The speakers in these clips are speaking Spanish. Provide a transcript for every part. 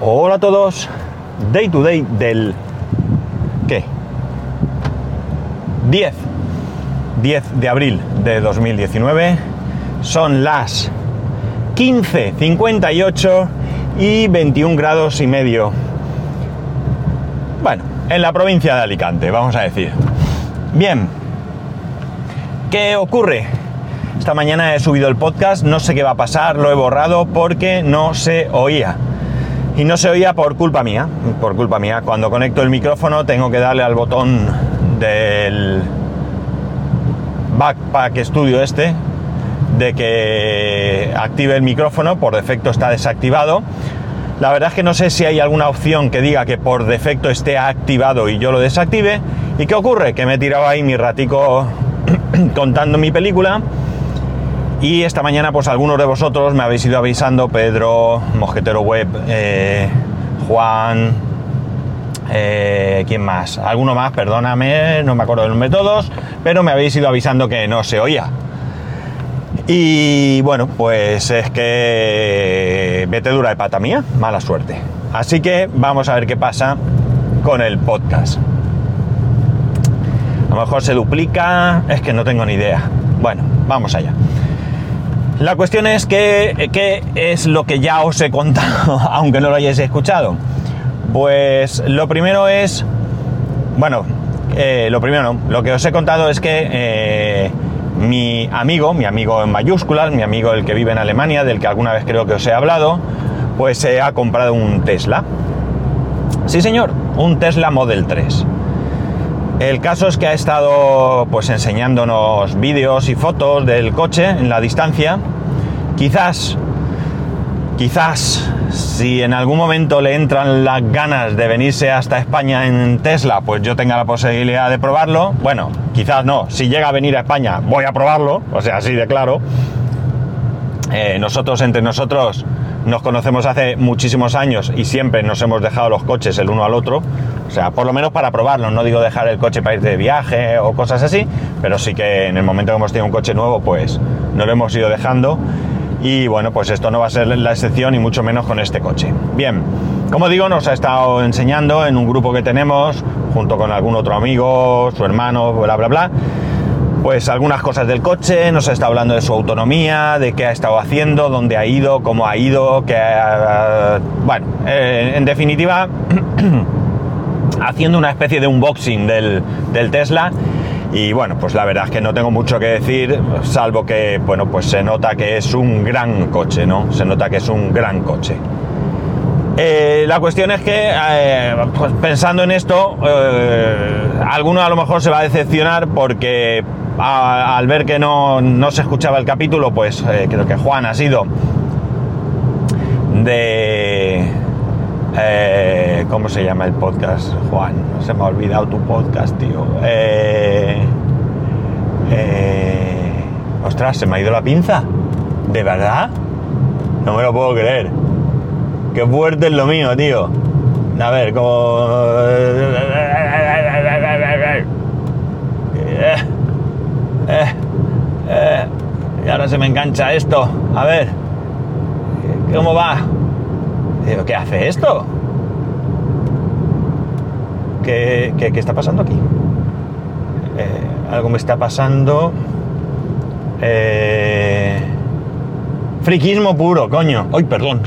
Hola a todos. Day to day del... ¿Qué? 10. 10 de abril de 2019. Son las 15.58 y 21 grados y medio. Bueno, en la provincia de Alicante, vamos a decir. Bien. ¿Qué ocurre? Esta mañana he subido el podcast, no sé qué va a pasar, lo he borrado porque no se oía. Y no se oía por culpa mía, por culpa mía. Cuando conecto el micrófono tengo que darle al botón del Backpack Studio este, de que active el micrófono, por defecto está desactivado. La verdad es que no sé si hay alguna opción que diga que por defecto esté activado y yo lo desactive. ¿Y qué ocurre? Que me he tirado ahí mi ratico contando mi película y esta mañana, pues algunos de vosotros me habéis ido avisando, Pedro, Mosquetero Web, eh, Juan, eh, ¿quién más? Alguno más, perdóname, no me acuerdo del nombre de todos, pero me habéis ido avisando que no se oía. Y bueno, pues es que vete dura de pata mía, mala suerte. Así que vamos a ver qué pasa con el podcast. A lo mejor se duplica, es que no tengo ni idea. Bueno, vamos allá. La cuestión es que, ¿qué es lo que ya os he contado, aunque no lo hayáis escuchado? Pues lo primero es, bueno, eh, lo primero no, lo que os he contado es que eh, mi amigo, mi amigo en mayúsculas, mi amigo el que vive en Alemania, del que alguna vez creo que os he hablado, pues se ha comprado un Tesla. Sí señor, un Tesla Model 3. El caso es que ha estado pues enseñándonos vídeos y fotos del coche en la distancia. Quizás, quizás, si en algún momento le entran las ganas de venirse hasta España en Tesla, pues yo tenga la posibilidad de probarlo. Bueno, quizás no. Si llega a venir a España, voy a probarlo. O sea, así de claro. Eh, nosotros entre nosotros nos conocemos hace muchísimos años y siempre nos hemos dejado los coches el uno al otro. O sea, por lo menos para probarlo. No digo dejar el coche para ir de viaje o cosas así, pero sí que en el momento que hemos tenido un coche nuevo, pues no lo hemos ido dejando. Y bueno, pues esto no va a ser la excepción y mucho menos con este coche. Bien, como digo, nos ha estado enseñando en un grupo que tenemos, junto con algún otro amigo, su hermano, bla, bla, bla pues algunas cosas del coche, nos ha estado hablando de su autonomía, de qué ha estado haciendo, dónde ha ido, cómo ha ido, que bueno, eh, en definitiva, haciendo una especie de unboxing del, del, Tesla. Y bueno, pues la verdad es que no tengo mucho que decir, salvo que, bueno, pues se nota que es un gran coche, ¿no? Se nota que es un gran coche. Eh, la cuestión es que, eh, pues pensando en esto, alguno a lo mejor se va a decepcionar porque al ver que no, se escuchaba el capítulo, pues eh, creo que Juan ha sido de... Eh, ¿Cómo se llama el podcast, Juan? Se me ha olvidado tu podcast, tío. Eh, ostras, se me ha ido la pinza. ¿De verdad? No me lo puedo creer. Qué fuerte es lo mío, tío. A ver, como... Eh, eh, y ahora se me engancha esto. A ver, ¿cómo va? ¿qué hace esto? ¿Qué, qué, está pasando aquí? Eh, algo me está pasando. friquismo puro, coño. ¡Ay, perdón!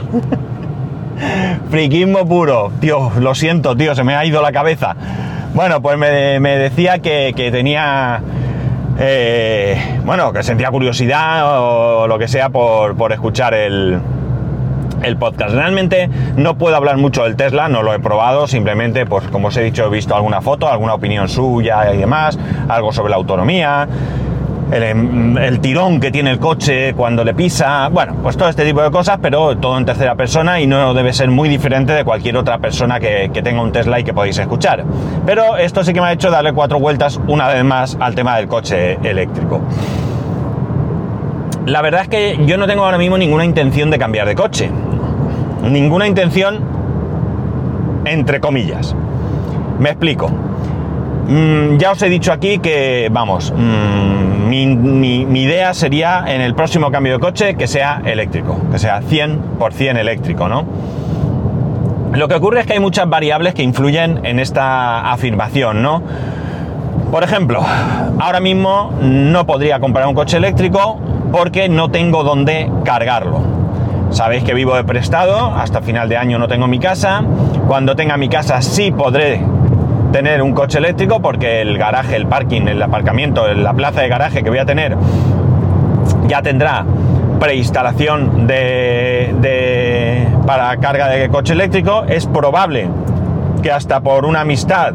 friquismo puro. Tío, lo siento, tío, se me ha ido la cabeza. Bueno, pues me, me decía que, que tenía eh, bueno, que sentía curiosidad o lo que sea por, escuchar el, el podcast. Realmente no puedo hablar mucho del Tesla, no lo he probado, simplemente, pues como os he dicho, he visto alguna foto, alguna opinión suya y demás, algo sobre la autonomía, Em, el, tirón que tiene el coche cuando le pisa, bueno, pues todo este tipo de cosas, pero todo en tercera persona y no debe ser muy diferente de cualquier otra persona que, tenga un Tesla y que podéis escuchar. Pero esto sí que me ha hecho darle cuatro vueltas una vez más al tema del coche eléctrico. La verdad es que yo no tengo ahora mismo ninguna intención de cambiar de coche. Ninguna intención entre comillas. Me explico. Mm, ya os he dicho aquí que, vamos, mm, mi, idea sería en el próximo cambio de coche que sea eléctrico, que sea 100% eléctrico, ¿no? Lo que ocurre es que hay muchas variables que influyen en esta afirmación, ¿no? Por ejemplo, ahora mismo no podría comprar un coche eléctrico porque no tengo dónde cargarlo. Sabéis que vivo de prestado, hasta final de año no tengo mi casa. Cuando tenga mi casa sí podré tener un coche eléctrico porque el garaje, el parking, el aparcamiento, la plaza de garaje que voy a tener ya tendrá preinstalación de, para carga de coche eléctrico. Es probable que hasta por una amistad,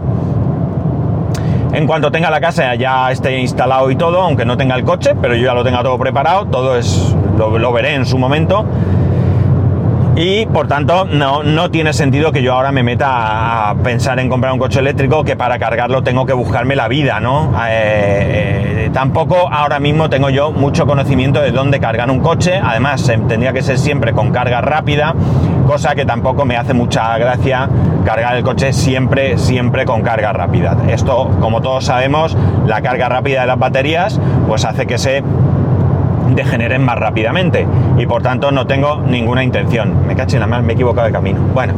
en cuanto tenga la casa ya esté instalado y todo, aunque no tenga el coche, pero yo ya lo tenga todo preparado, todo es lo, lo veré en su momento y por tanto no, no tiene sentido que yo ahora me meta a pensar en comprar un coche eléctrico que para cargarlo tengo que buscarme la vida, ¿no? Eh, eh, tampoco ahora mismo tengo yo mucho conocimiento de dónde cargar un coche, además tendría que ser siempre con carga rápida, cosa que tampoco me hace mucha gracia cargar el coche siempre, siempre con carga rápida. Esto, como todos sabemos, la carga rápida de las baterías pues hace que se degeneren más rápidamente y por tanto no tengo ninguna intención. Me caché nada más, me he equivocado de camino. Bueno,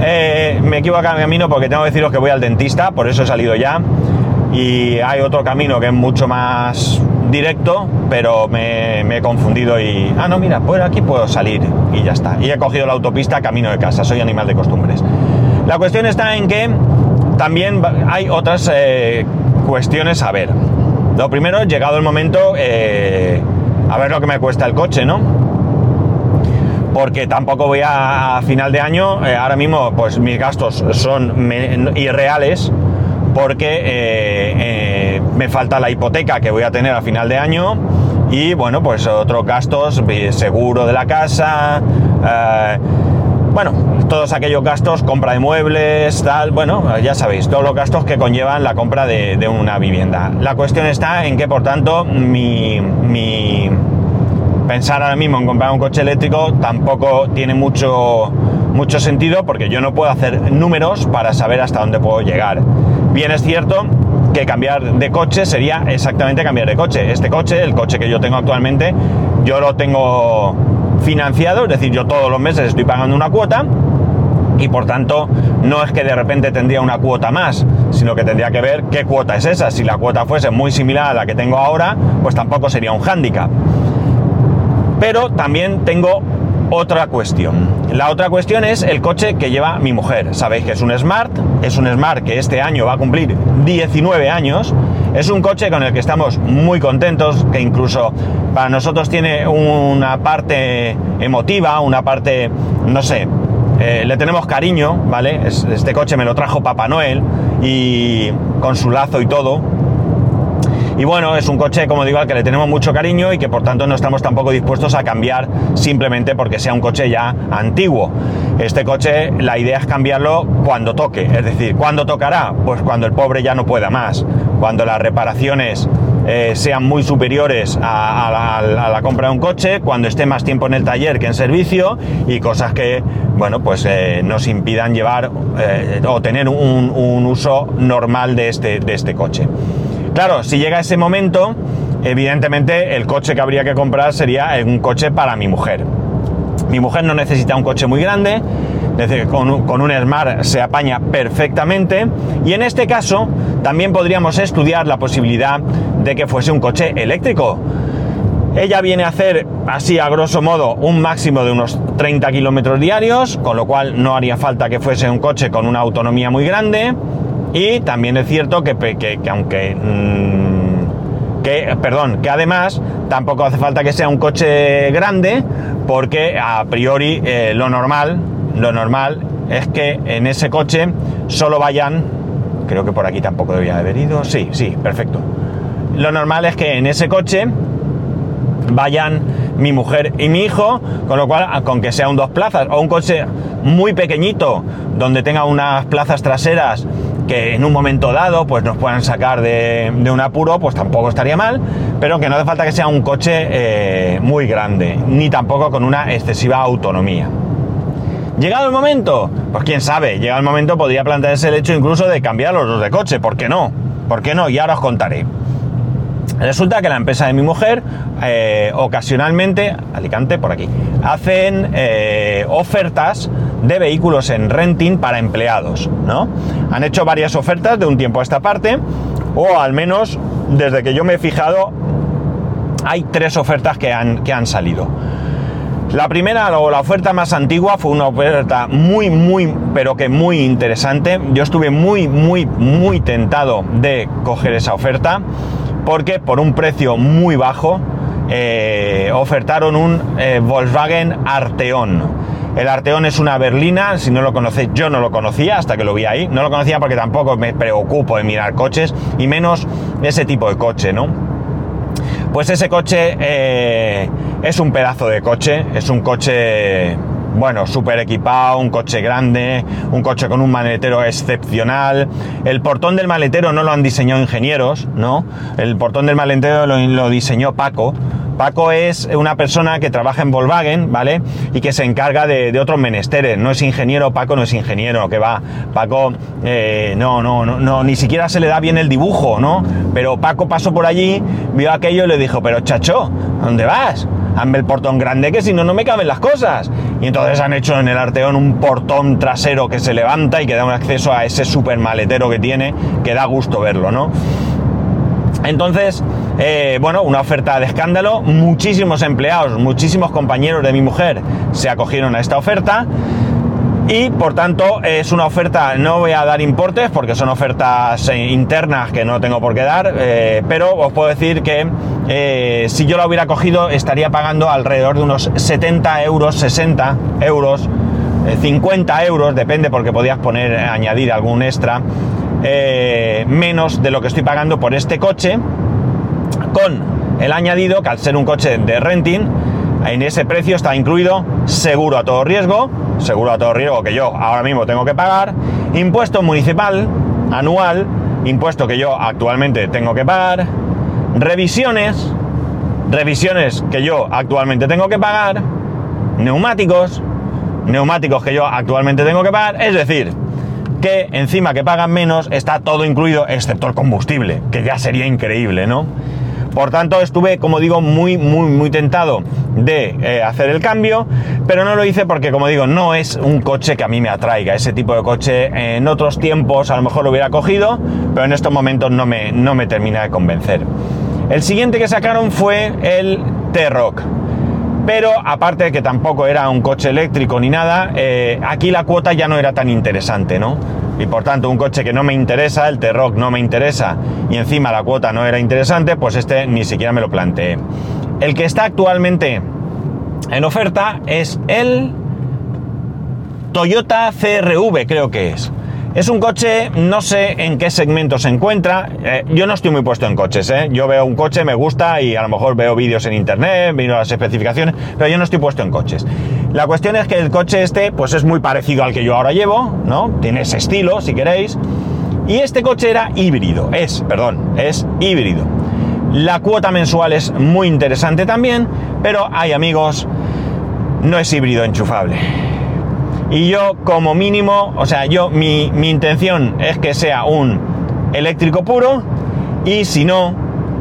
eh, me he equivocado de camino porque tengo que deciros que voy al dentista, por eso he salido ya. Y hay otro camino que es mucho más directo, pero me, he confundido y... Ah, no, mira, pues aquí puedo salir y ya está. Y he cogido la autopista camino de casa, soy animal de costumbres. La cuestión está en que también hay otras eh, cuestiones a ver. Lo primero, llegado el momento, eh, a ver lo que me cuesta el coche, ¿no? Porque tampoco voy a, final de año, eh, ahora mismo pues mis gastos son irreales porque eh, eh, me falta la hipoteca que voy a tener a final de año y bueno, pues otros gastos, seguro de la casa, bueno, todos aquellos gastos, compra de muebles, tal, bueno, ya sabéis, todos los gastos que conllevan la compra de, una vivienda. La cuestión está en que, por tanto, mi, pensar ahora mismo en comprar un coche eléctrico tampoco tiene mucho, mucho sentido porque yo no puedo hacer números para saber hasta dónde puedo llegar. Bien es cierto que cambiar de coche sería exactamente cambiar de coche. Este coche, el coche que yo tengo actualmente, yo lo tengo financiado, es decir, yo todos los meses estoy pagando una cuota y por tanto no es que de repente tendría una cuota más, sino que tendría que ver qué cuota es esa. Si la cuota fuese muy similar a la que tengo ahora, pues tampoco sería un hándicap. Pero también tengo otra cuestión. La otra cuestión es el coche que lleva mi mujer. Sabéis que es un Smart, es un Smart que este año va a cumplir 19 años. Es un coche con el que estamos muy contentos, que incluso para nosotros tiene una parte emotiva, una parte, no sé, eh, le tenemos cariño, ¿vale? Este coche me lo trajo Papá Noel y con su lazo y todo. Y bueno, es un coche, como digo, al que le tenemos mucho cariño y que por tanto no estamos tampoco dispuestos a cambiar simplemente porque sea un coche ya antiguo. Este coche, la idea es cambiarlo cuando toque. Es decir, ¿cuándo tocará? Pues cuando el pobre ya no pueda más. Cuando las reparaciones eh, sean muy superiores a, la, compra de un coche, cuando esté más tiempo en el taller que en servicio y cosas que, bueno, pues eh, nos impidan llevar eh, o tener un, un, uso normal de este, de este coche. Claro, si llega ese momento, evidentemente el coche que habría que comprar sería un coche para mi mujer. Mi mujer no necesita un coche muy grande, con, con un Smart se apaña perfectamente y en este caso también podríamos estudiar la posibilidad de que fuese un coche eléctrico. Ella viene a hacer, así a grosso modo, un máximo de unos 30 kilómetros diarios, con lo cual no haría falta que fuese un coche con una autonomía muy grande. Y también es cierto que, aunque... Mm, que, perdón, que además tampoco hace falta que sea un coche grande, porque a priori eh, lo normal, lo normal es que en ese coche solo vayan, creo que por aquí tampoco debía haber ido, sí, sí, perfecto. Lo normal es que en ese coche vayan mi mujer y mi hijo, con lo cual, con que sea un dos plazas o un coche muy pequeñito, donde tenga unas plazas traseras que en un momento dado pues nos puedan sacar de, un apuro, pues tampoco estaría mal, pero que no hace falta que sea un coche eh, muy grande, ni tampoco con una excesiva autonomía. Llegado el momento, pues quién sabe, llegado el momento podría plantearse el hecho incluso de cambiar los dos de coche, ¿por qué no? ¿Por qué no? Y ahora os contaré. Resulta que la empresa de mi mujer eh, ocasionalmente, Alicante por aquí, hacen eh, ofertas de vehículos en renting para empleados, ¿no? Han hecho varias ofertas de un tiempo a esta parte, o al menos desde que yo me he fijado, hay tres ofertas que han, que han salido. La primera o la oferta más antigua fue una oferta muy, muy, pero que muy interesante. Yo estuve muy, muy, muy tentado de coger esa oferta porque por un precio muy bajo eh, ofertaron un eh, Volkswagen Arteon. El Arteon es una berlina, si no lo conocéis, yo no lo conocía hasta que lo vi ahí. No lo conocía porque tampoco me preocupo en mirar coches y menos ese tipo de coche, ¿no? Pues ese coche eh, es un pedazo de coche, es un coche, bueno, súper equipado, un coche grande, un coche con un maletero excepcional. El portón del maletero no lo han diseñado ingenieros, ¿no? El portón del maletero lo diseñó Paco Paco es una persona que trabaja en Volkswagen, ¿vale? Y que se encarga de, otros menesteres. No es ingeniero, Paco no es ingeniero, que va. Paco, eh, no, no, no, no, ni siquiera se le da bien el dibujo, ¿no? Pero Paco pasó por allí, vio aquello y le dijo, pero chacho, ¿dónde vas? Hazme el portón grande que si no, no me caben las cosas. Y entonces han hecho en el Arteón un portón trasero que se levanta y que da un acceso a ese super maletero que tiene, que da gusto verlo, ¿no? Entonces, eh, bueno, una oferta de escándalo, muchísimos empleados, muchísimos compañeros de mi mujer se acogieron a esta oferta. Y por tanto es una oferta, no voy a dar importes porque son ofertas eh, internas que no tengo por qué dar, eh, pero os puedo decir que si yo la hubiera cogido estaría pagando alrededor de unos 70 euros, 60 euros, 50 euros, depende porque podías poner, añadir algún extra eh, menos de lo que estoy pagando por este coche, con el añadido que al ser un coche de renting, en ese precio está incluido seguro a todo riesgo, seguro a todo riesgo que yo ahora mismo tengo que pagar, impuesto municipal anual, impuesto que yo actualmente tengo que pagar, revisiones, revisiones que yo actualmente tengo que pagar, neumáticos, neumáticos que yo actualmente tengo que pagar, es decir, encima que pagan menos está todo incluido excepto el combustible, que ya sería increíble, ¿no? Por tanto, estuve, como digo, muy, muy, muy tentado de eh, hacer el cambio, pero no lo hice porque, como digo, no es un coche que a mí me atraiga. Ese tipo de coche en otros tiempos a lo mejor lo hubiera cogido, pero en estos momentos no me, no me termina de convencer. El siguiente que sacaron fue el T-Rock pero aparte de que tampoco era un coche eléctrico ni nada, eh, aquí la cuota ya no era tan interesante, ¿no? Y por tanto, un coche que no me interesa, el T-Rock no me interesa, y encima la cuota no era interesante, pues este ni siquiera me lo planteé. El que está actualmente en oferta es el Toyota CRV, creo que es. Es un coche, no sé en qué segmento se encuentra. Eh, yo no estoy muy puesto en coches, ¿eh? Yo veo un coche, me gusta y a lo mejor veo vídeos en internet, miro las especificaciones, pero yo no estoy puesto en coches. La cuestión es que el coche este, pues es muy parecido al que yo ahora llevo, ¿no? Tiene ese estilo, si queréis. Y este coche era híbrido, es, perdón, es híbrido. La cuota mensual es muy interesante también, pero hay amigos, no es híbrido enchufable. Y yo como mínimo, o sea, yo mi, intención es que sea un eléctrico puro y si no,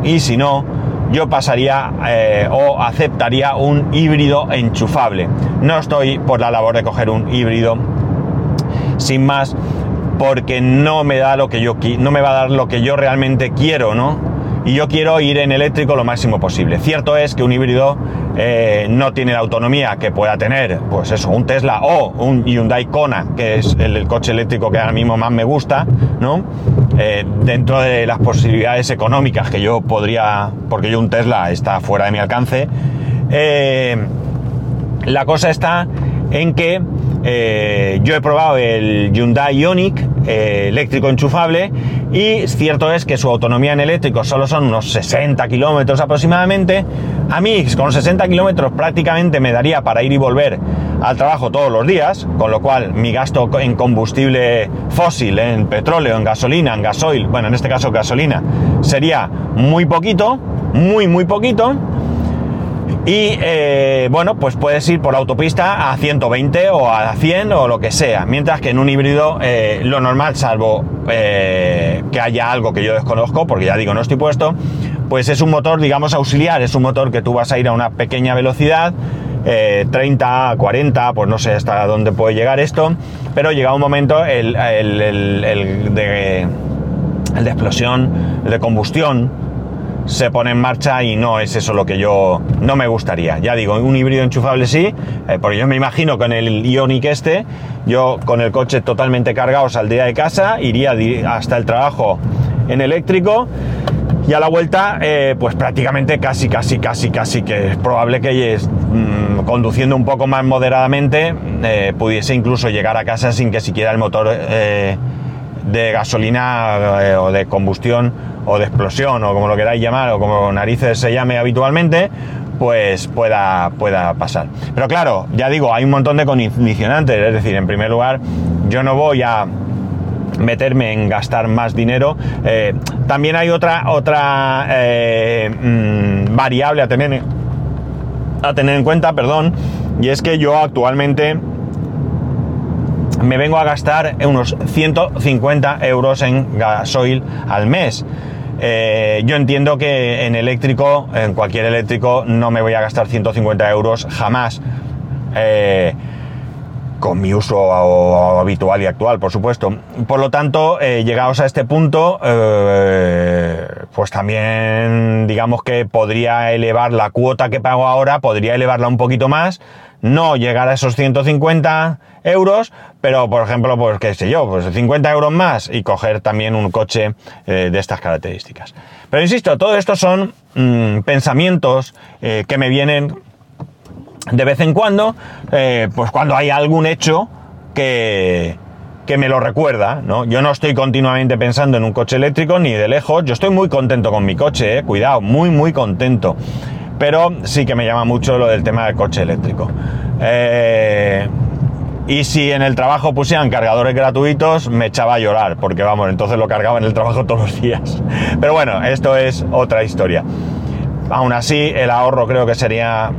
y si no, yo pasaría eh, o aceptaría un híbrido enchufable. No estoy por la labor de coger un híbrido sin más porque no me da lo que yo no me va a dar lo que yo realmente quiero, ¿no? Y yo quiero ir en eléctrico lo máximo posible. Cierto es que un híbrido eh, no tiene la autonomía que pueda tener, pues eso, un Tesla o un Hyundai Kona, que es el, coche eléctrico que ahora mismo más me gusta, ¿no? Eh, dentro de las posibilidades económicas que yo podría, porque yo un Tesla está fuera de mi alcance, eh, la cosa está en que yo he probado el Hyundai Ioniq eléctrico enchufable y cierto es que su autonomía en eléctrico solo son unos 60 kilómetros aproximadamente. A mí con 60 kilómetros prácticamente me daría para ir y volver al trabajo todos los días, con lo cual mi gasto en combustible fósil, en petróleo, en gasolina, en gasoil, bueno, en este caso gasolina, sería muy poquito, muy, muy poquito. Y eh, bueno, pues puedes ir por la autopista a 120 o a 100 o lo que sea. Mientras que en un híbrido eh, lo normal, salvo eh, que haya algo que yo desconozco, porque ya digo, no estoy puesto, pues es un motor, digamos, auxiliar. Es un motor que tú vas a ir a una pequeña velocidad 30, 40, pues no sé hasta dónde puede llegar esto, pero llega un momento el, el de, el de explosión, el de combustión, se pone en marcha y no es eso lo que yo no me gustaría. Ya digo, un híbrido enchufable sí, eh, porque yo me imagino con el Ionic este, yo con el coche totalmente cargado saldría de casa, iría hasta el trabajo en eléctrico y a la vuelta, eh, pues prácticamente casi, casi, casi, casi que es probable que mm, conduciendo un poco más moderadamente eh, pudiese incluso llegar a casa sin que siquiera el motor de gasolina o de combustión o de explosión o como lo queráis llamar o como narices se llame habitualmente, pues pueda, pueda pasar. Pero claro, ya digo, hay un montón de condicionantes, es decir, en primer lugar, yo no voy a meterme en gastar más dinero. Eh, también hay otra, otra eh, mm, variable a tener, a tener en cuenta, perdón, y es que yo actualmente me vengo a gastar unos 150 euros en gasoil al mes. Eh, yo entiendo que en eléctrico, en cualquier eléctrico, no me voy a gastar 150 euros jamás. Eh, con mi uso habitual y actual, por supuesto. Por lo tanto, eh, llegados a este punto, pues también digamos que podría elevar la cuota que pago ahora, podría elevarla un poquito más, no llegar a esos 150 euros, pero por ejemplo, pues qué sé yo, pues 50 euros más y coger también un coche eh, de estas características. Pero insisto, todo esto son mm, pensamientos eh, que me vienen de vez en cuando, eh, pues cuando hay algún hecho que, que me lo recuerda, ¿no? Yo no estoy continuamente pensando en un coche eléctrico ni de lejos, yo estoy muy contento con mi coche, cuidado, muy muy contento. Pero sí que me llama mucho lo del tema del coche eléctrico. Eh, y si en el trabajo pusieran cargadores gratuitos, me echaba a llorar, porque vamos, entonces lo cargaba en el trabajo todos los días. Pero bueno, esto es otra historia. Aún así, el ahorro creo que sería.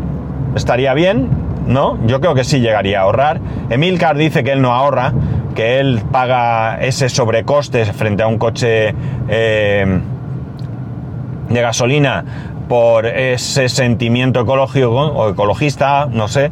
estaría bien, ¿no? Yo creo que sí llegaría a ahorrar. Emilcar dice que él no ahorra, que él paga ese sobrecoste frente a un coche eh, de gasolina por ese sentimiento ecológico o ecologista, no sé.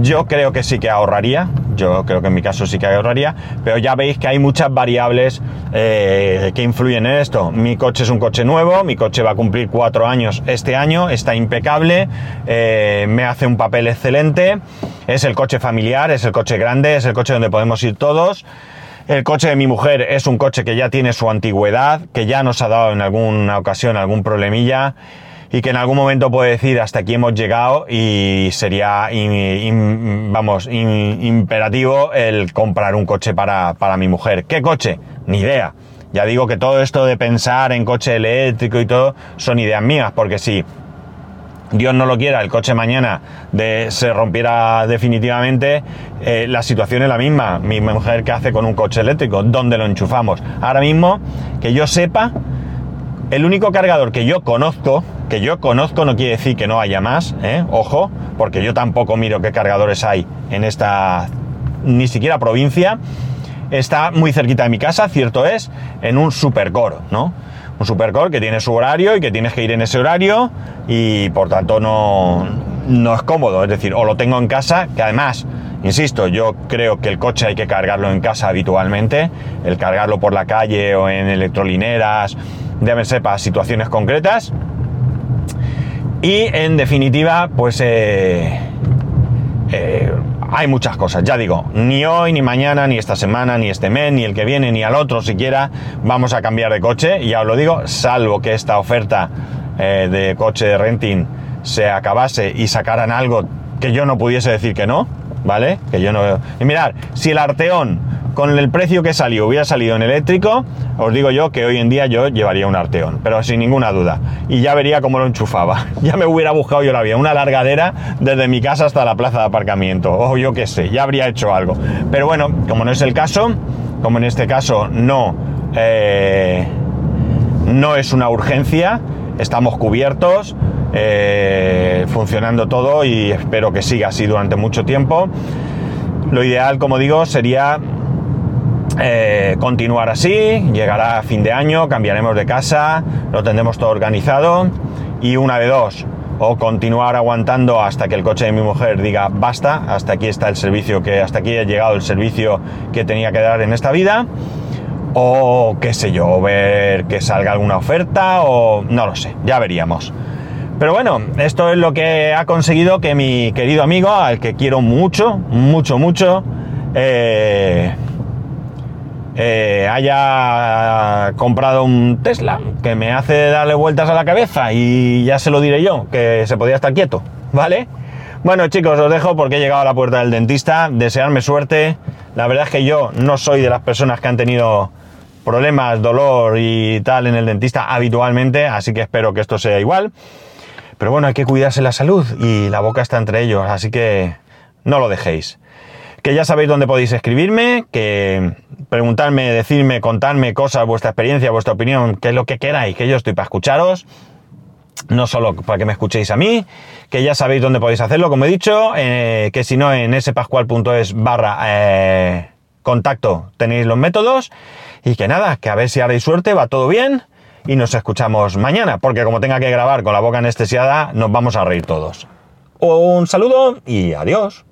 Yo creo que sí que ahorraría, yo creo que en mi caso sí que ahorraría, pero ya veis que hay muchas variables eh, que influyen en esto. Mi coche es un coche nuevo, mi coche va a cumplir cuatro años este año, está impecable, eh, me hace un papel excelente, es el coche familiar, es el coche grande, es el coche donde podemos ir todos. El coche de mi mujer es un coche que ya tiene su antigüedad, que ya nos ha dado en alguna ocasión algún problemilla y que en algún momento puede decir hasta aquí hemos llegado y sería, vamos, imperativo el comprar un coche para, para mi mujer. ¿Qué coche? Ni idea. Ya digo que todo esto de pensar en coche eléctrico y todo son ideas mías, porque si Dios no lo quiera, el coche mañana de, se rompiera definitivamente, eh, la situación es la misma. Mi mujer, ¿qué hace con un coche eléctrico? ¿Dónde lo enchufamos? Ahora mismo, que yo sepa, el único cargador que yo conozco, que yo conozco no quiere decir que no haya más, ¿eh? ojo, porque yo tampoco miro qué cargadores hay en esta ni siquiera provincia, está muy cerquita de mi casa, cierto es, en un supercore, ¿no? Un supercore que tiene su horario y que tienes que ir en ese horario y por tanto no, no es cómodo, es decir, o lo tengo en casa, que además, insisto, yo creo que el coche hay que cargarlo en casa habitualmente, el cargarlo por la calle o en electrolineras deben ser situaciones concretas. Y en definitiva, pues eh, eh, hay muchas cosas. Ya digo, ni hoy, ni mañana, ni esta semana, ni este mes, ni el que viene, ni al otro siquiera vamos a cambiar de coche. Ya os lo digo, salvo que esta oferta eh, de coche de renting se acabase y sacaran algo que yo no pudiese decir que no, ¿vale? Que yo no. Y mirad, si el Arteón con el precio que salió hubiera salido en eléctrico, os digo yo que hoy en día yo llevaría un Arteón, pero sin ninguna duda. Y ya vería cómo lo enchufaba. Ya me hubiera buscado yo la vía, una largadera desde mi casa hasta la plaza de aparcamiento, o yo qué sé, ya habría hecho algo. Pero bueno, como no es el caso, como en este caso no, eh, no es una urgencia, estamos cubiertos, eh, funcionando todo y espero que siga así durante mucho tiempo. Lo ideal, como digo, sería eh, continuar así, llegará fin de año, cambiaremos de casa, lo tendremos todo organizado y una de dos, o continuar aguantando hasta que el coche de mi mujer diga basta, hasta aquí está el servicio que, hasta aquí ha llegado el servicio que tenía que dar en esta vida, o qué sé yo, ver que salga alguna oferta, o no lo sé, ya veríamos. Pero bueno, esto es lo que ha conseguido que mi querido amigo, al que quiero mucho, mucho, mucho, eh, eh, haya comprado un Tesla que me hace darle vueltas a la cabeza y ya se lo diré yo, que se podía estar quieto, ¿vale? Bueno chicos, os dejo porque he llegado a la puerta del dentista, desearme suerte. La verdad es que yo no soy de las personas que han tenido problemas, dolor y tal en el dentista habitualmente, así que espero que esto sea igual. Pero bueno, hay que cuidarse la salud y la boca está entre ellos, así que no lo dejéis que ya sabéis dónde podéis escribirme, que preguntarme, decirme, contarme cosas, vuestra experiencia, vuestra opinión, qué es lo que queráis, que yo estoy para escucharos, no solo para que me escuchéis a mí, que ya sabéis dónde podéis hacerlo, como he dicho, eh, que si no en spascual.es barra eh, contacto tenéis los métodos, y que nada, que a ver si haréis suerte, va todo bien, y nos escuchamos mañana, porque como tenga que grabar con la boca anestesiada, nos vamos a reír todos. Un saludo y adiós.